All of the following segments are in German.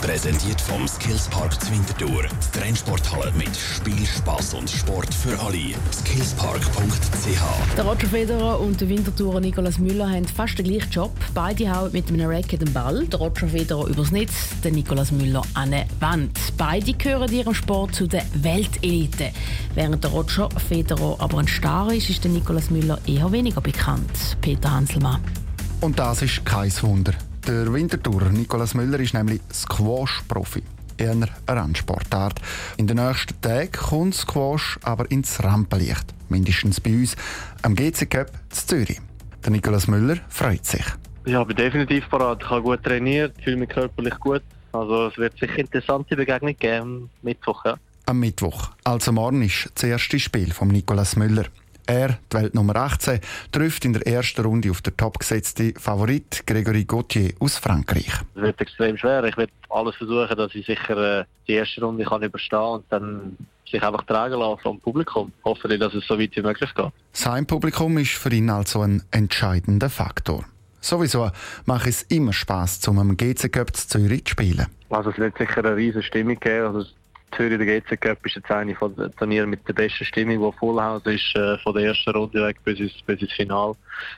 Präsentiert vom Skillspark Zwintertour. Die Trennsporthalle mit Spiel, Spaß und Sport für alle. Skillspark.ch. Der Roger Federer und der Wintertourer Nicolas Müller haben fast den gleichen Job. Beide hauen mit einem Racket den Ball. Der Roger Federer übers Netz, der Nicolas Müller an eine Wand. Beide gehören ihrem Sport zu der Weltelite. Während der Roger Federer aber ein Star ist, ist der Nicolas Müller eher weniger bekannt. Peter Hanselmann. Und das ist kein Wunder. Der Wintertourer Nicolas Müller ist nämlich Squash-Profi. Eher eine Randsportart. In den nächsten Tagen kommt Squash aber ins Rampenlicht. Mindestens bei uns am GC Cup zu Zürich. Der Nicolas Müller freut sich. Ja, bin definitiv parat. Ich habe gut trainiert, fühle mich körperlich gut. Also es wird sicher interessante Begegnung geben am Mittwoch. Ja. Am Mittwoch, also morgen, ist das erste Spiel von Nicolas Müller. Er, die Welt Nummer 18, trifft in der ersten Runde auf den topgesetzten Favorit Gregory Gauthier aus Frankreich. Es wird extrem schwer. Ich werde alles versuchen, dass ich sicher äh, die erste Runde kann überstehen und dann sich einfach tragen lassen vom Publikum. Hoffe ich, dass es so weit wie möglich geht. Sein Publikum ist für ihn also ein entscheidender Faktor. Sowieso macht es immer Spass, zum am GC Cup zu Zürich zu spielen. Also es wird sicher eine riesige Stimmung geben. Also Zürich, der GC Cup, ist jetzt eine von den Turnieren mit der besten Stimmung, die Fullhaus ist, äh, von der ersten Runde weg bis ins, bis ins Finale.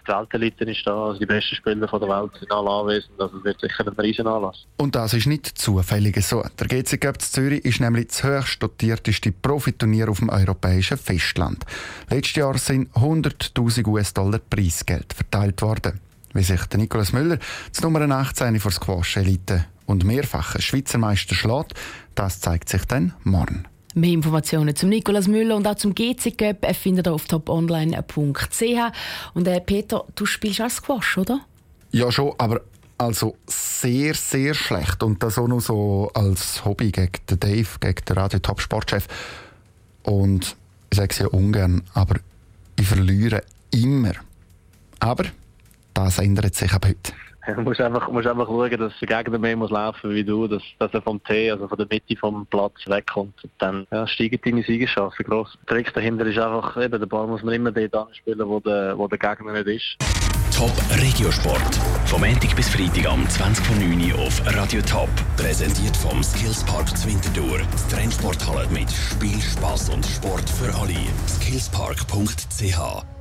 Die Weltelite ist da, also die besten Spieler von der Welt sind alle anwesend, also wird sicher ein riesen Anlass. Und das ist nicht zufällig so. Der GC Cup Zürich ist nämlich das höchst dotierteste Profiturnier auf dem europäischen Festland. Letztes Jahr sind 100'000 US-Dollar Preisgeld verteilt worden. Wie sich der Nicolas Müller, die Nummer 18 vor Squash-Elite und mehrfacher Schweizer Meister schlägt, das zeigt sich dann morgen. Mehr Informationen zum Nicolas Müller und auch zum GC Cup findet ihr auf toponline.ch. Und äh, Peter, du spielst als Squash, oder? Ja, schon, aber also sehr, sehr schlecht. Und das auch nur so als Hobby gegen den Dave, gegen den Radio-Top-Sportchef. Und ich sage es ja ungern, aber ich verliere immer. Aber das ändert sich ab heute. Du musst einfach, musst einfach schauen, dass der Gegner mehr muss laufen wie du, dass, dass er vom T, also von der Mitte vom Platz wegkommt. Und dann ja, steigen deine Siegerchancen gross. Der Trick dahinter ist einfach, eben, den Ball muss man immer dort anspielen, wo der, wo der Gegner nicht ist. Top Regiosport. Vom Montag bis Freitag am 20 von 9 Uhr auf Radio Top. Präsentiert vom Skillspark Zwintertour. Die Trennsporthalle mit Spiel, Spaß und Sport für alle. Skillspark.ch